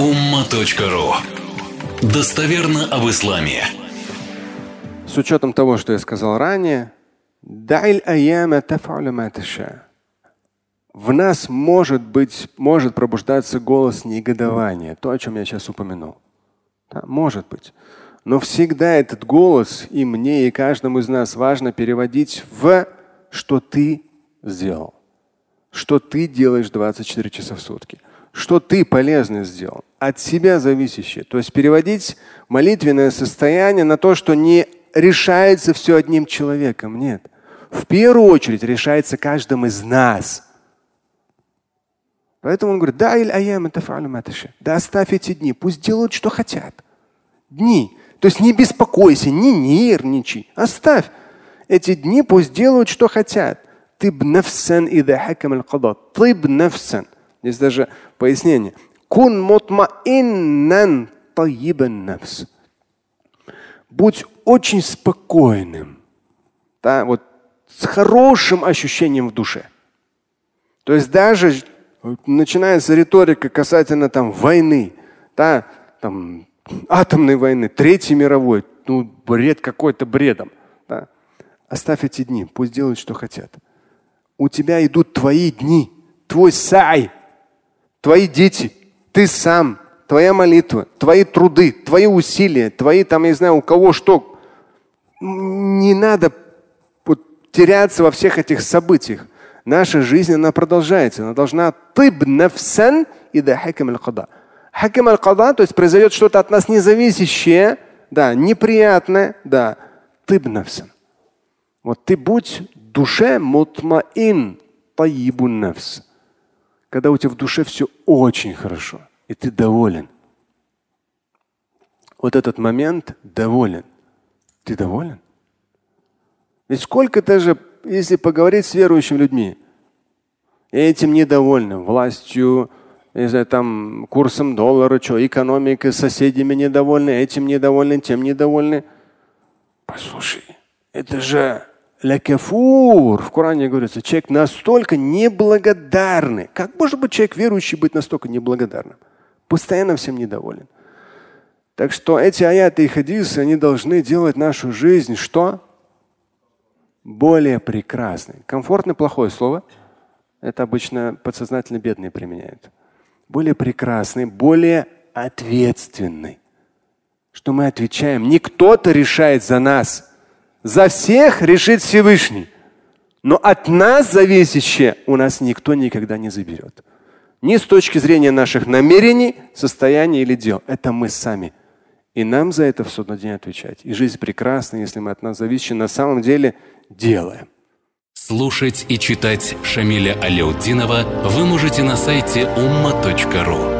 umma.ru Достоверно об исламе. С учетом того, что я сказал ранее, в нас может быть, может пробуждаться голос негодования, то, о чем я сейчас упомянул. Да, может быть. Но всегда этот голос и мне, и каждому из нас важно переводить в что ты сделал, что ты делаешь 24 часа в сутки, что ты полезно сделал, от себя зависящее. То есть переводить молитвенное состояние на то, что не решается все одним человеком. Нет. В первую очередь решается каждым из нас – Поэтому он говорит, да, да оставь эти дни, пусть делают, что хотят. Дни. То есть не беспокойся, не нервничай. Оставь. Эти дни пусть делают, что хотят. Тыб нафсан Здесь даже пояснение. Кун мутмаиннан таибан нафс. Будь очень спокойным. Да, вот с хорошим ощущением в душе. То есть даже начинается риторика касательно там войны, да, там атомной войны, Третьей мировой, ну бред какой-то бредом. Да. Оставь эти дни, пусть делают, что хотят. У тебя идут твои дни, твой сай, твои дети, ты сам, твоя молитва, твои труды, твои усилия, твои там, я не знаю, у кого что. Не надо теряться во всех этих событиях наша жизнь, она продолжается. Она должна тыб нафсан и да хакам аль-када. Хакам аль-када, то есть произойдет что-то от нас независящее, да, неприятное, да, тыб нафсан. Вот ты будь душе мутмаин таибун нафс. Когда у тебя в душе все очень хорошо, и ты доволен. Вот этот момент доволен. Ты доволен? Ведь сколько даже если поговорить с верующими людьми, этим недовольны, властью, не знаю, там, курсом доллара, что, экономикой, соседями недовольны, этим недовольны, тем недовольны. Послушай, это же лякафур. В Коране говорится, человек настолько неблагодарный. Как может быть человек верующий быть настолько неблагодарным? Постоянно всем недоволен. Так что эти аяты и хадисы, они должны делать нашу жизнь что? более прекрасный. Комфортный плохое слово. Это обычно подсознательно бедные применяют. Более прекрасный, более ответственный. Что мы отвечаем. Не кто-то решает за нас. За всех решит Всевышний. Но от нас зависящее у нас никто никогда не заберет. Ни с точки зрения наших намерений, состояния или дел. Это мы сами. И нам за это в судный день отвечать. И жизнь прекрасна, если мы от нас зависим. На самом деле делаем. Слушать и читать Шамиля Аляутдинова вы можете на сайте umma.ru.